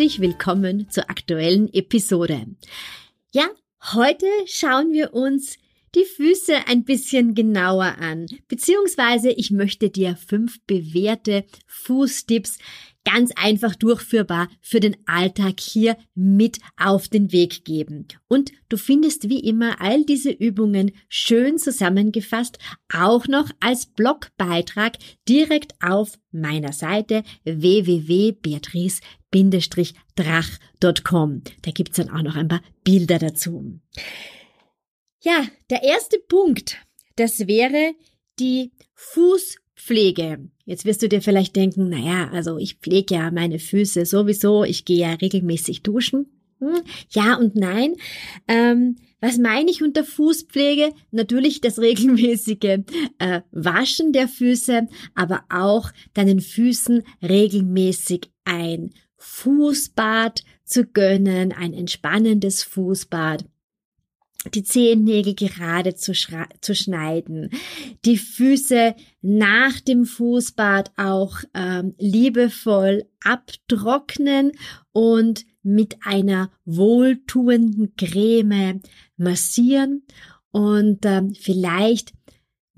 Herzlich willkommen zur aktuellen Episode. Ja, heute schauen wir uns die Füße ein bisschen genauer an, beziehungsweise ich möchte dir fünf bewährte Fußtipps ganz einfach durchführbar für den Alltag hier mit auf den Weg geben. Und du findest wie immer all diese Übungen schön zusammengefasst auch noch als Blogbeitrag direkt auf meiner Seite www.beatrice-drach.com. Da gibt's dann auch noch ein paar Bilder dazu. Ja, der erste Punkt, das wäre die Fußpflege. Jetzt wirst du dir vielleicht denken, naja, also ich pflege ja meine Füße sowieso, ich gehe ja regelmäßig duschen. Hm, ja und nein. Ähm, was meine ich unter Fußpflege? Natürlich das regelmäßige äh, Waschen der Füße, aber auch deinen Füßen regelmäßig ein Fußbad zu gönnen, ein entspannendes Fußbad die Zehennägel gerade zu, zu, schneiden, die Füße nach dem Fußbad auch ähm, liebevoll abtrocknen und mit einer wohltuenden Creme massieren. Und ähm, vielleicht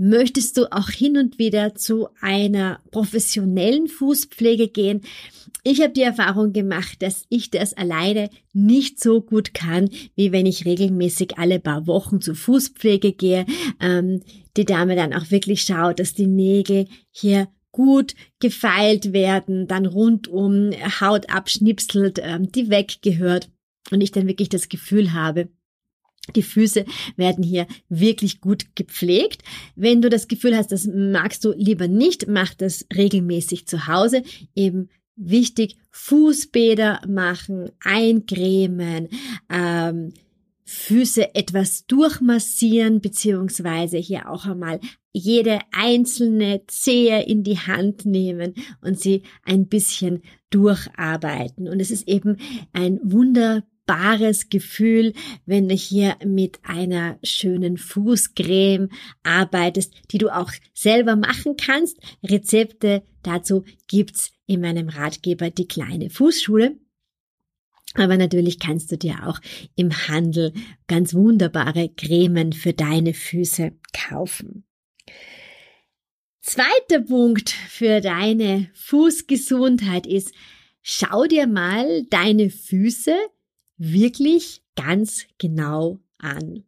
möchtest du auch hin und wieder zu einer professionellen Fußpflege gehen. Ich habe die Erfahrung gemacht, dass ich das alleine nicht so gut kann, wie wenn ich regelmäßig alle paar Wochen zur Fußpflege gehe. Ähm, die Dame dann auch wirklich schaut, dass die Nägel hier gut gefeilt werden, dann rundum Haut abschnipselt, ähm, die weggehört und ich dann wirklich das Gefühl habe, die Füße werden hier wirklich gut gepflegt. Wenn du das Gefühl hast, das magst du lieber nicht, mach das regelmäßig zu Hause. Eben wichtig, Fußbäder machen, eincremen, ähm, Füße etwas durchmassieren, beziehungsweise hier auch einmal jede einzelne Zehe in die Hand nehmen und sie ein bisschen durcharbeiten. Und es ist eben ein wunder wunderbares Gefühl, wenn du hier mit einer schönen Fußcreme arbeitest, die du auch selber machen kannst. Rezepte dazu gibt's in meinem Ratgeber die kleine Fußschule. Aber natürlich kannst du dir auch im Handel ganz wunderbare Cremen für deine Füße kaufen. Zweiter Punkt für deine Fußgesundheit ist, schau dir mal deine Füße wirklich ganz genau an.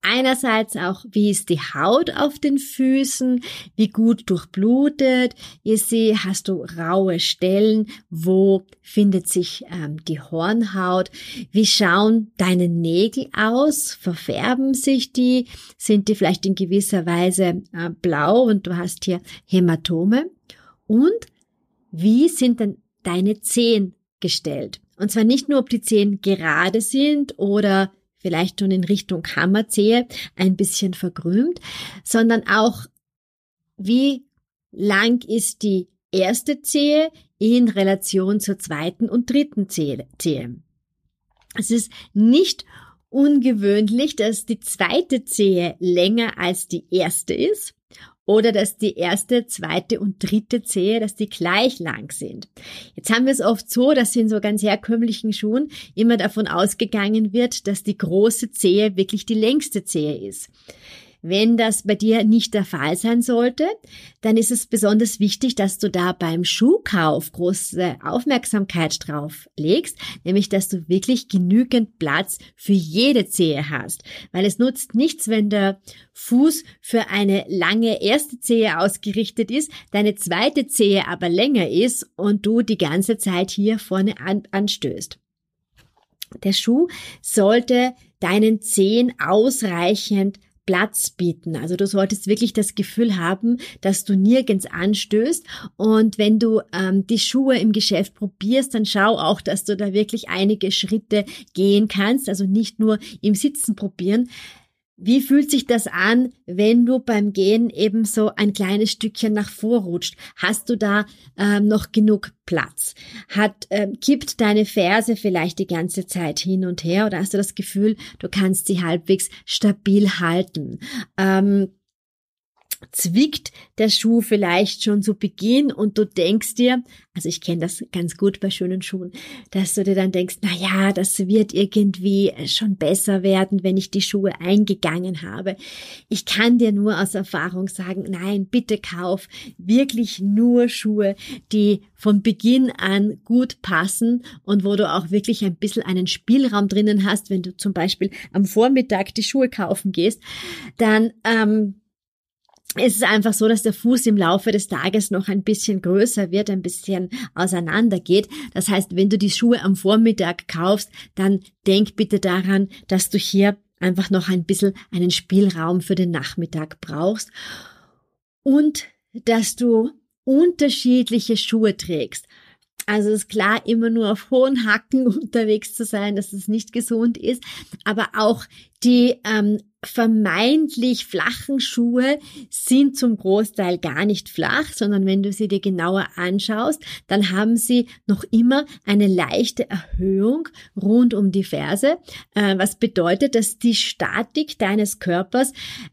Einerseits auch, wie ist die Haut auf den Füßen, wie gut durchblutet ist sie, hast du raue Stellen, wo findet sich ähm, die Hornhaut, wie schauen deine Nägel aus, verfärben sich die, sind die vielleicht in gewisser Weise äh, blau und du hast hier Hämatome? Und wie sind denn deine Zehen gestellt? Und zwar nicht nur, ob die Zehen gerade sind oder vielleicht schon in Richtung Hammerzehe ein bisschen verkrümmt, sondern auch, wie lang ist die erste Zehe in Relation zur zweiten und dritten Zehe. Es ist nicht ungewöhnlich, dass die zweite Zehe länger als die erste ist oder dass die erste, zweite und dritte Zehe, dass die gleich lang sind. Jetzt haben wir es oft so, dass in so ganz herkömmlichen Schuhen immer davon ausgegangen wird, dass die große Zehe wirklich die längste Zehe ist. Wenn das bei dir nicht der Fall sein sollte, dann ist es besonders wichtig, dass du da beim Schuhkauf große Aufmerksamkeit drauf legst, nämlich dass du wirklich genügend Platz für jede Zehe hast, weil es nutzt nichts, wenn der Fuß für eine lange erste Zehe ausgerichtet ist, deine zweite Zehe aber länger ist und du die ganze Zeit hier vorne an, anstößt. Der Schuh sollte deinen Zehen ausreichend Platz bieten. Also du solltest wirklich das Gefühl haben, dass du nirgends anstößt. Und wenn du ähm, die Schuhe im Geschäft probierst, dann schau auch, dass du da wirklich einige Schritte gehen kannst. Also nicht nur im Sitzen probieren. Wie fühlt sich das an, wenn du beim Gehen eben so ein kleines Stückchen nach vorrutscht? Hast du da ähm, noch genug Platz? Hat ähm, kippt deine Ferse vielleicht die ganze Zeit hin und her oder hast du das Gefühl, du kannst sie halbwegs stabil halten? Ähm, zwickt der Schuh vielleicht schon zu Beginn und du denkst dir, also ich kenne das ganz gut bei schönen Schuhen, dass du dir dann denkst, na ja, das wird irgendwie schon besser werden, wenn ich die Schuhe eingegangen habe. Ich kann dir nur aus Erfahrung sagen, nein, bitte kauf wirklich nur Schuhe, die von Beginn an gut passen und wo du auch wirklich ein bisschen einen Spielraum drinnen hast, wenn du zum Beispiel am Vormittag die Schuhe kaufen gehst, dann ähm, es ist einfach so, dass der Fuß im Laufe des Tages noch ein bisschen größer wird, ein bisschen auseinander geht. Das heißt, wenn du die Schuhe am Vormittag kaufst, dann denk bitte daran, dass du hier einfach noch ein bisschen einen Spielraum für den Nachmittag brauchst und dass du unterschiedliche Schuhe trägst. Also ist klar, immer nur auf hohen Hacken unterwegs zu sein, dass es nicht gesund ist. Aber auch die ähm, vermeintlich flachen Schuhe sind zum Großteil gar nicht flach, sondern wenn du sie dir genauer anschaust, dann haben sie noch immer eine leichte Erhöhung rund um die Ferse, äh, was bedeutet, dass die Statik deines Körpers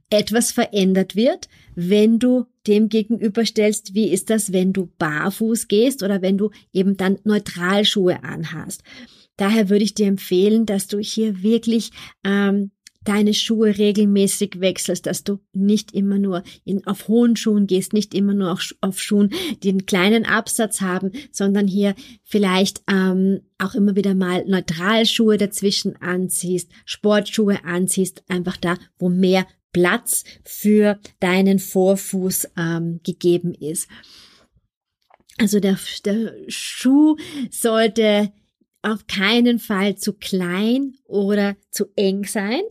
etwas verändert wird, wenn du dem gegenüberstellst, wie ist das, wenn du barfuß gehst oder wenn du eben dann Neutralschuhe anhast. Daher würde ich dir empfehlen, dass du hier wirklich ähm, deine Schuhe regelmäßig wechselst, dass du nicht immer nur in, auf hohen Schuhen gehst, nicht immer nur auf, auf Schuhen, die einen kleinen Absatz haben, sondern hier vielleicht ähm, auch immer wieder mal Neutralschuhe dazwischen anziehst, Sportschuhe anziehst, einfach da, wo mehr Platz für deinen Vorfuß ähm, gegeben ist. Also der, der Schuh sollte auf keinen Fall zu klein oder zu eng sein.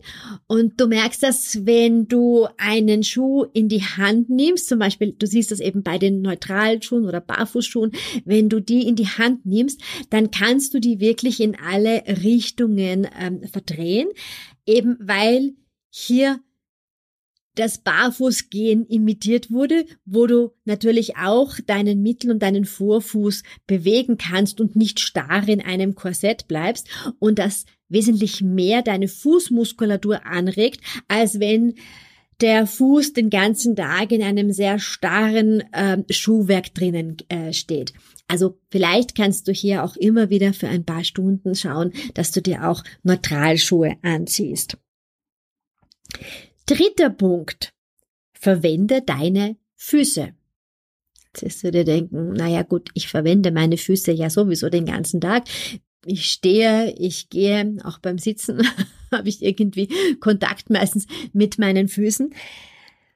Und du merkst das, wenn du einen Schuh in die Hand nimmst, zum Beispiel, du siehst das eben bei den neutralen Schuhen oder Barfußschuhen, wenn du die in die Hand nimmst, dann kannst du die wirklich in alle Richtungen ähm, verdrehen, eben weil hier das Barfußgehen imitiert wurde, wo du natürlich auch deinen Mittel- und deinen Vorfuß bewegen kannst und nicht starr in einem Korsett bleibst und das wesentlich mehr deine Fußmuskulatur anregt, als wenn der Fuß den ganzen Tag in einem sehr starren äh, Schuhwerk drinnen äh, steht. Also vielleicht kannst du hier auch immer wieder für ein paar Stunden schauen, dass du dir auch Neutralschuhe anziehst. Dritter Punkt. Verwende deine Füße. Jetzt wirst du dir denken, naja gut, ich verwende meine Füße ja sowieso den ganzen Tag. Ich stehe, ich gehe, auch beim Sitzen habe ich irgendwie Kontakt meistens mit meinen Füßen.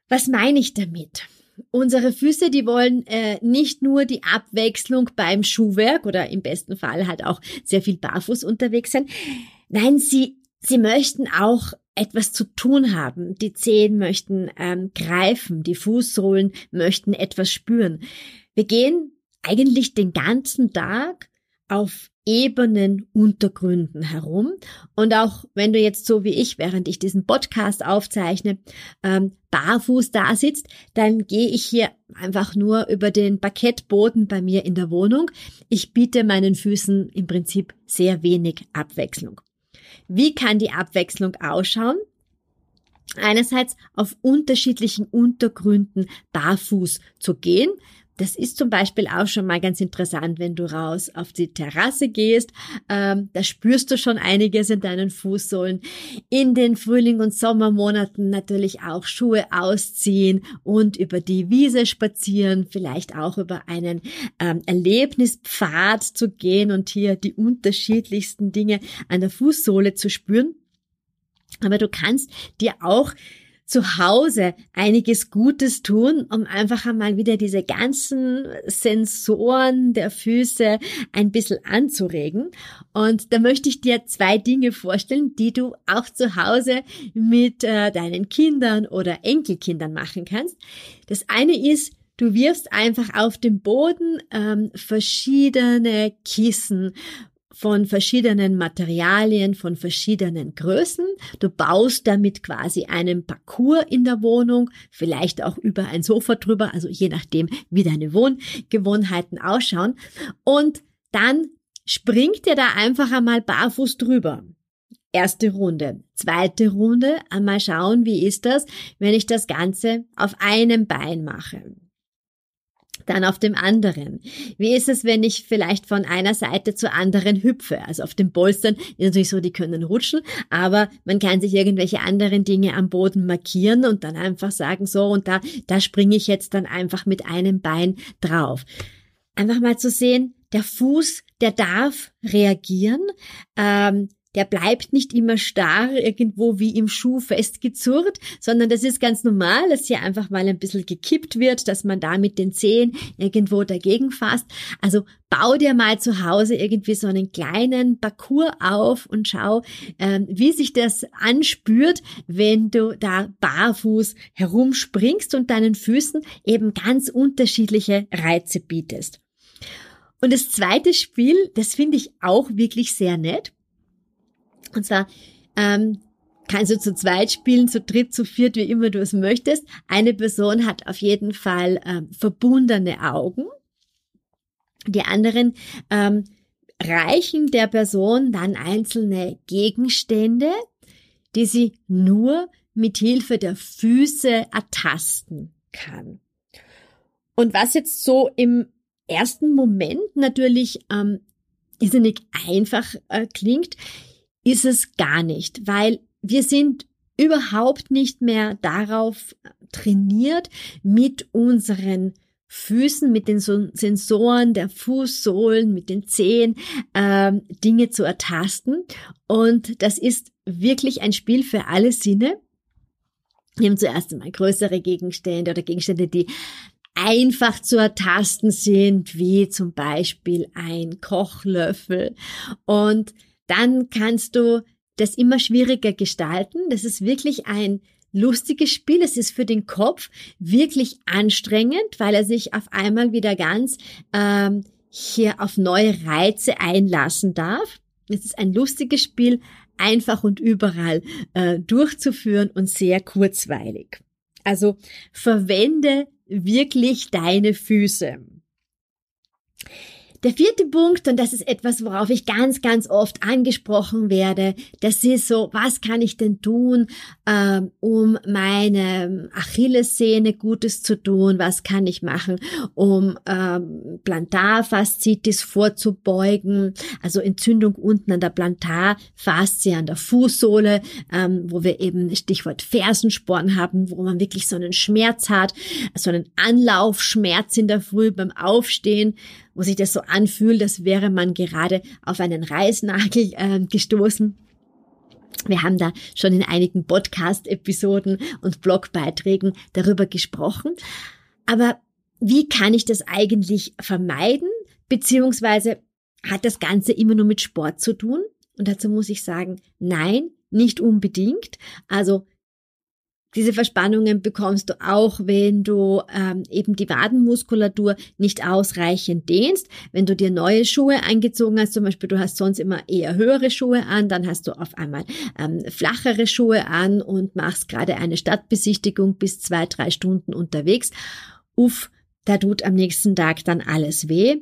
Was meine ich damit? Unsere Füße, die wollen äh, nicht nur die Abwechslung beim Schuhwerk oder im besten Fall halt auch sehr viel barfuß unterwegs sein. Nein, sie, sie möchten auch etwas zu tun haben. Die Zehen möchten ähm, greifen, die Fußsohlen möchten etwas spüren. Wir gehen eigentlich den ganzen Tag auf ebenen Untergründen herum. Und auch wenn du jetzt so wie ich, während ich diesen Podcast aufzeichne, ähm, barfuß da sitzt, dann gehe ich hier einfach nur über den Parkettboden bei mir in der Wohnung. Ich biete meinen Füßen im Prinzip sehr wenig Abwechslung. Wie kann die Abwechslung ausschauen? Einerseits auf unterschiedlichen Untergründen barfuß zu gehen. Das ist zum Beispiel auch schon mal ganz interessant, wenn du raus auf die Terrasse gehst. Ähm, da spürst du schon einiges in deinen Fußsohlen. In den Frühling- und Sommermonaten natürlich auch Schuhe ausziehen und über die Wiese spazieren, vielleicht auch über einen ähm, Erlebnispfad zu gehen und hier die unterschiedlichsten Dinge an der Fußsohle zu spüren. Aber du kannst dir auch zu Hause einiges Gutes tun, um einfach einmal wieder diese ganzen Sensoren der Füße ein bisschen anzuregen. Und da möchte ich dir zwei Dinge vorstellen, die du auch zu Hause mit äh, deinen Kindern oder Enkelkindern machen kannst. Das eine ist, Du wirfst einfach auf den Boden ähm, verschiedene Kissen von verschiedenen Materialien, von verschiedenen Größen. Du baust damit quasi einen Parcours in der Wohnung, vielleicht auch über ein Sofa drüber, also je nachdem, wie deine Wohngewohnheiten ausschauen. Und dann springt ihr da einfach einmal barfuß drüber. Erste Runde. Zweite Runde, einmal schauen, wie ist das, wenn ich das Ganze auf einem Bein mache dann auf dem anderen? Wie ist es, wenn ich vielleicht von einer Seite zur anderen hüpfe? Also auf den Polstern ist natürlich so, die können rutschen, aber man kann sich irgendwelche anderen Dinge am Boden markieren und dann einfach sagen, so und da, da springe ich jetzt dann einfach mit einem Bein drauf. Einfach mal zu sehen, der Fuß, der darf reagieren. Ähm, der bleibt nicht immer starr irgendwo wie im Schuh festgezurrt, sondern das ist ganz normal, dass hier einfach mal ein bisschen gekippt wird, dass man da mit den Zehen irgendwo dagegen fasst. Also bau dir mal zu Hause irgendwie so einen kleinen Parcours auf und schau, ähm, wie sich das anspürt, wenn du da barfuß herumspringst und deinen Füßen eben ganz unterschiedliche Reize bietest. Und das zweite Spiel, das finde ich auch wirklich sehr nett. Und zwar ähm, kannst du zu zweit spielen, zu dritt, zu viert, wie immer du es möchtest. Eine Person hat auf jeden Fall ähm, verbundene Augen. Die anderen ähm, reichen der Person dann einzelne Gegenstände, die sie nur mit Hilfe der Füße ertasten kann. Und was jetzt so im ersten Moment natürlich ähm, irrsinnig einfach äh, klingt, ist es gar nicht, weil wir sind überhaupt nicht mehr darauf trainiert, mit unseren Füßen, mit den Sensoren der Fußsohlen, mit den Zehen ähm, Dinge zu ertasten. Und das ist wirklich ein Spiel für alle Sinne. Wir haben zuerst einmal größere Gegenstände oder Gegenstände, die einfach zu ertasten sind, wie zum Beispiel ein Kochlöffel. Und dann kannst du das immer schwieriger gestalten. Das ist wirklich ein lustiges Spiel. Es ist für den Kopf wirklich anstrengend, weil er sich auf einmal wieder ganz ähm, hier auf neue Reize einlassen darf. Es ist ein lustiges Spiel, einfach und überall äh, durchzuführen und sehr kurzweilig. Also verwende wirklich deine Füße. Der vierte Punkt, und das ist etwas, worauf ich ganz, ganz oft angesprochen werde, das ist so, was kann ich denn tun, ähm, um meine Achillessehne Gutes zu tun? Was kann ich machen, um ähm, Plantarfaszitis vorzubeugen? Also Entzündung unten an der Plantarfaszie, an der Fußsohle, ähm, wo wir eben Stichwort Fersensporn haben, wo man wirklich so einen Schmerz hat, so einen Anlaufschmerz in der Früh beim Aufstehen wo sich das so anfühlt, als wäre man gerade auf einen Reißnagel äh, gestoßen. Wir haben da schon in einigen Podcast-Episoden und Blogbeiträgen darüber gesprochen. Aber wie kann ich das eigentlich vermeiden? Beziehungsweise hat das Ganze immer nur mit Sport zu tun? Und dazu muss ich sagen, nein, nicht unbedingt. Also diese Verspannungen bekommst du auch, wenn du ähm, eben die Wadenmuskulatur nicht ausreichend dehnst. Wenn du dir neue Schuhe eingezogen hast, zum Beispiel du hast sonst immer eher höhere Schuhe an, dann hast du auf einmal ähm, flachere Schuhe an und machst gerade eine Stadtbesichtigung bis zwei, drei Stunden unterwegs. Uff, da tut am nächsten Tag dann alles weh.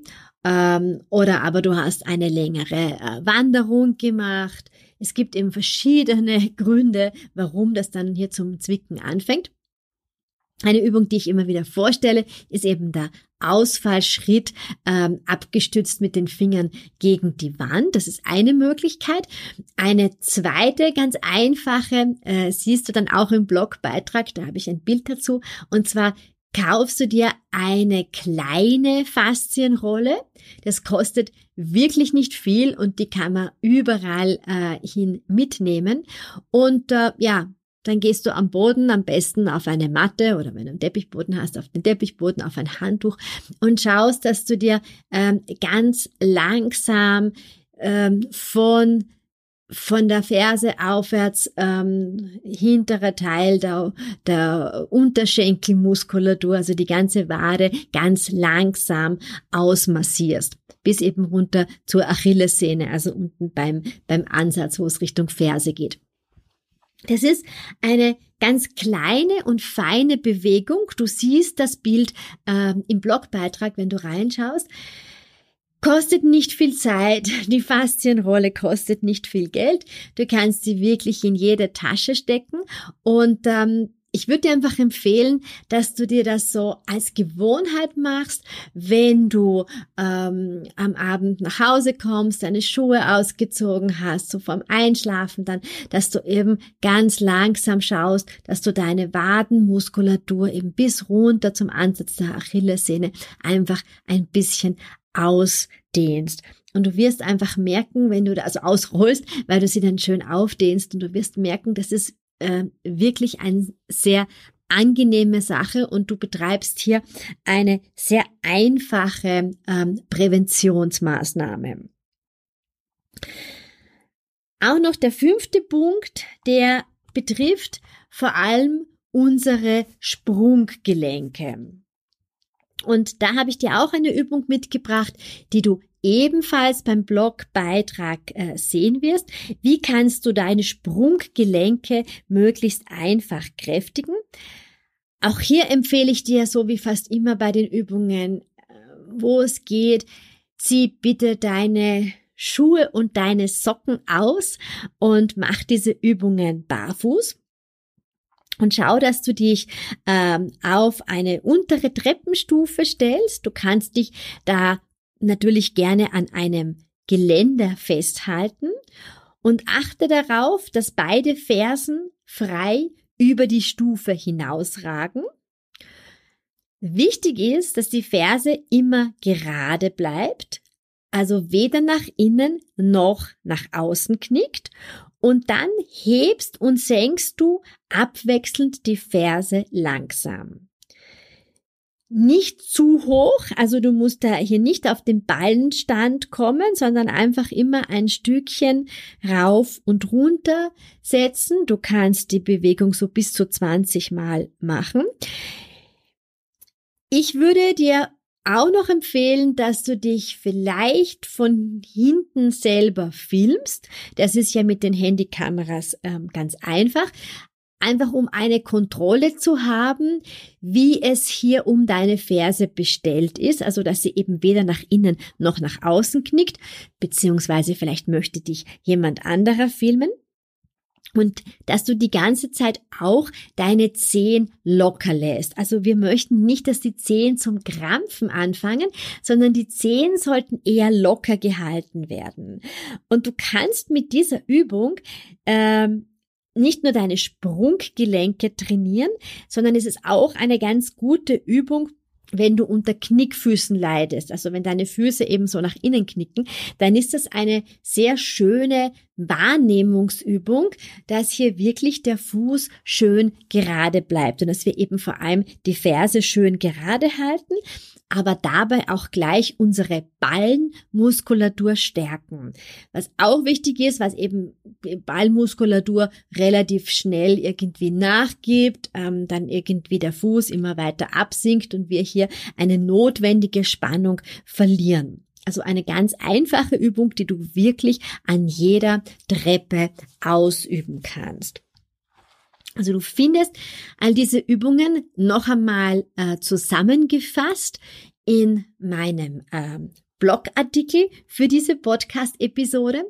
Ähm, oder aber du hast eine längere äh, Wanderung gemacht es gibt eben verschiedene Gründe, warum das dann hier zum Zwicken anfängt. Eine Übung, die ich immer wieder vorstelle, ist eben der Ausfallschritt ähm, abgestützt mit den Fingern gegen die Wand. Das ist eine Möglichkeit. Eine zweite, ganz einfache, äh, siehst du dann auch im Blogbeitrag, da habe ich ein Bild dazu, und zwar kaufst du dir eine kleine Faszienrolle. Das kostet wirklich nicht viel und die kann man überall äh, hin mitnehmen. Und äh, ja, dann gehst du am Boden am besten auf eine Matte oder wenn du einen Teppichboden hast, auf den Teppichboden, auf ein Handtuch und schaust, dass du dir ähm, ganz langsam ähm, von von der Ferse aufwärts ähm, hintere Teil der, der Unterschenkelmuskulatur, also die ganze Wade, ganz langsam ausmassierst, bis eben runter zur Achillessehne, also unten beim, beim Ansatz, wo es Richtung Ferse geht. Das ist eine ganz kleine und feine Bewegung. Du siehst das Bild äh, im Blogbeitrag, wenn du reinschaust. Kostet nicht viel Zeit, die Faszienrolle kostet nicht viel Geld. Du kannst sie wirklich in jede Tasche stecken und ähm, ich würde dir einfach empfehlen, dass du dir das so als Gewohnheit machst, wenn du ähm, am Abend nach Hause kommst, deine Schuhe ausgezogen hast, so vorm Einschlafen dann, dass du eben ganz langsam schaust, dass du deine Wadenmuskulatur eben bis runter zum Ansatz der Achillessehne einfach ein bisschen ausdehnst. Und du wirst einfach merken, wenn du da also ausrollst, weil du sie dann schön aufdehnst und du wirst merken, dass es äh, wirklich eine sehr angenehme Sache und du betreibst hier eine sehr einfache ähm, Präventionsmaßnahme. Auch noch der fünfte Punkt, der betrifft vor allem unsere Sprunggelenke. Und da habe ich dir auch eine Übung mitgebracht, die du ebenfalls beim Blogbeitrag äh, sehen wirst. Wie kannst du deine Sprunggelenke möglichst einfach kräftigen? Auch hier empfehle ich dir, so wie fast immer bei den Übungen, äh, wo es geht, zieh bitte deine Schuhe und deine Socken aus und mach diese Übungen barfuß. Und schau, dass du dich ähm, auf eine untere Treppenstufe stellst. Du kannst dich da natürlich gerne an einem Geländer festhalten und achte darauf, dass beide Fersen frei über die Stufe hinausragen. Wichtig ist, dass die Ferse immer gerade bleibt, also weder nach innen noch nach außen knickt und dann hebst und senkst du abwechselnd die Ferse langsam. Nicht zu hoch, also du musst da hier nicht auf den Ballenstand kommen, sondern einfach immer ein Stückchen rauf und runter setzen. Du kannst die Bewegung so bis zu 20 Mal machen. Ich würde dir auch noch empfehlen, dass du dich vielleicht von hinten selber filmst. Das ist ja mit den Handykameras ähm, ganz einfach. Einfach um eine Kontrolle zu haben, wie es hier um deine Ferse bestellt ist, also dass sie eben weder nach innen noch nach außen knickt, beziehungsweise vielleicht möchte dich jemand anderer filmen und dass du die ganze Zeit auch deine Zehen locker lässt. Also wir möchten nicht, dass die Zehen zum Krampfen anfangen, sondern die Zehen sollten eher locker gehalten werden. Und du kannst mit dieser Übung ähm, nicht nur deine Sprunggelenke trainieren, sondern es ist auch eine ganz gute Übung wenn du unter Knickfüßen leidest, also wenn deine Füße eben so nach innen knicken, dann ist das eine sehr schöne Wahrnehmungsübung, dass hier wirklich der Fuß schön gerade bleibt und dass wir eben vor allem die Ferse schön gerade halten aber dabei auch gleich unsere Ballenmuskulatur stärken. Was auch wichtig ist, was eben Ballmuskulatur relativ schnell irgendwie nachgibt, ähm, dann irgendwie der Fuß immer weiter absinkt und wir hier eine notwendige Spannung verlieren. Also eine ganz einfache Übung, die du wirklich an jeder Treppe ausüben kannst. Also du findest all diese Übungen noch einmal äh, zusammengefasst in meinem ähm, Blogartikel für diese Podcast-Episode.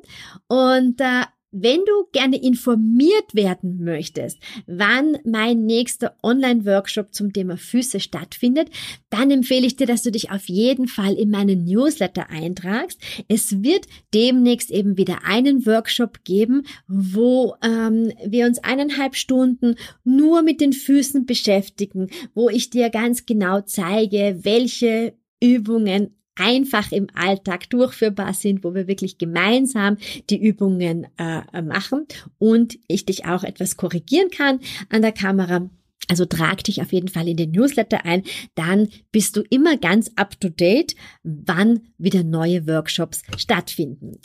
Und äh, wenn du gerne informiert werden möchtest, wann mein nächster Online-Workshop zum Thema Füße stattfindet, dann empfehle ich dir, dass du dich auf jeden Fall in meinen Newsletter eintragst. Es wird demnächst eben wieder einen Workshop geben, wo ähm, wir uns eineinhalb Stunden nur mit den Füßen beschäftigen, wo ich dir ganz genau zeige, welche Übungen einfach im Alltag durchführbar sind, wo wir wirklich gemeinsam die Übungen äh, machen und ich dich auch etwas korrigieren kann an der Kamera. Also trag dich auf jeden Fall in den Newsletter ein, dann bist du immer ganz up to date, wann wieder neue Workshops stattfinden.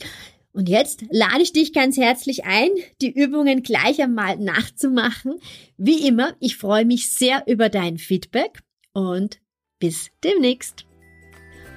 Und jetzt lade ich dich ganz herzlich ein, die Übungen gleich einmal nachzumachen. Wie immer, ich freue mich sehr über dein Feedback und bis demnächst.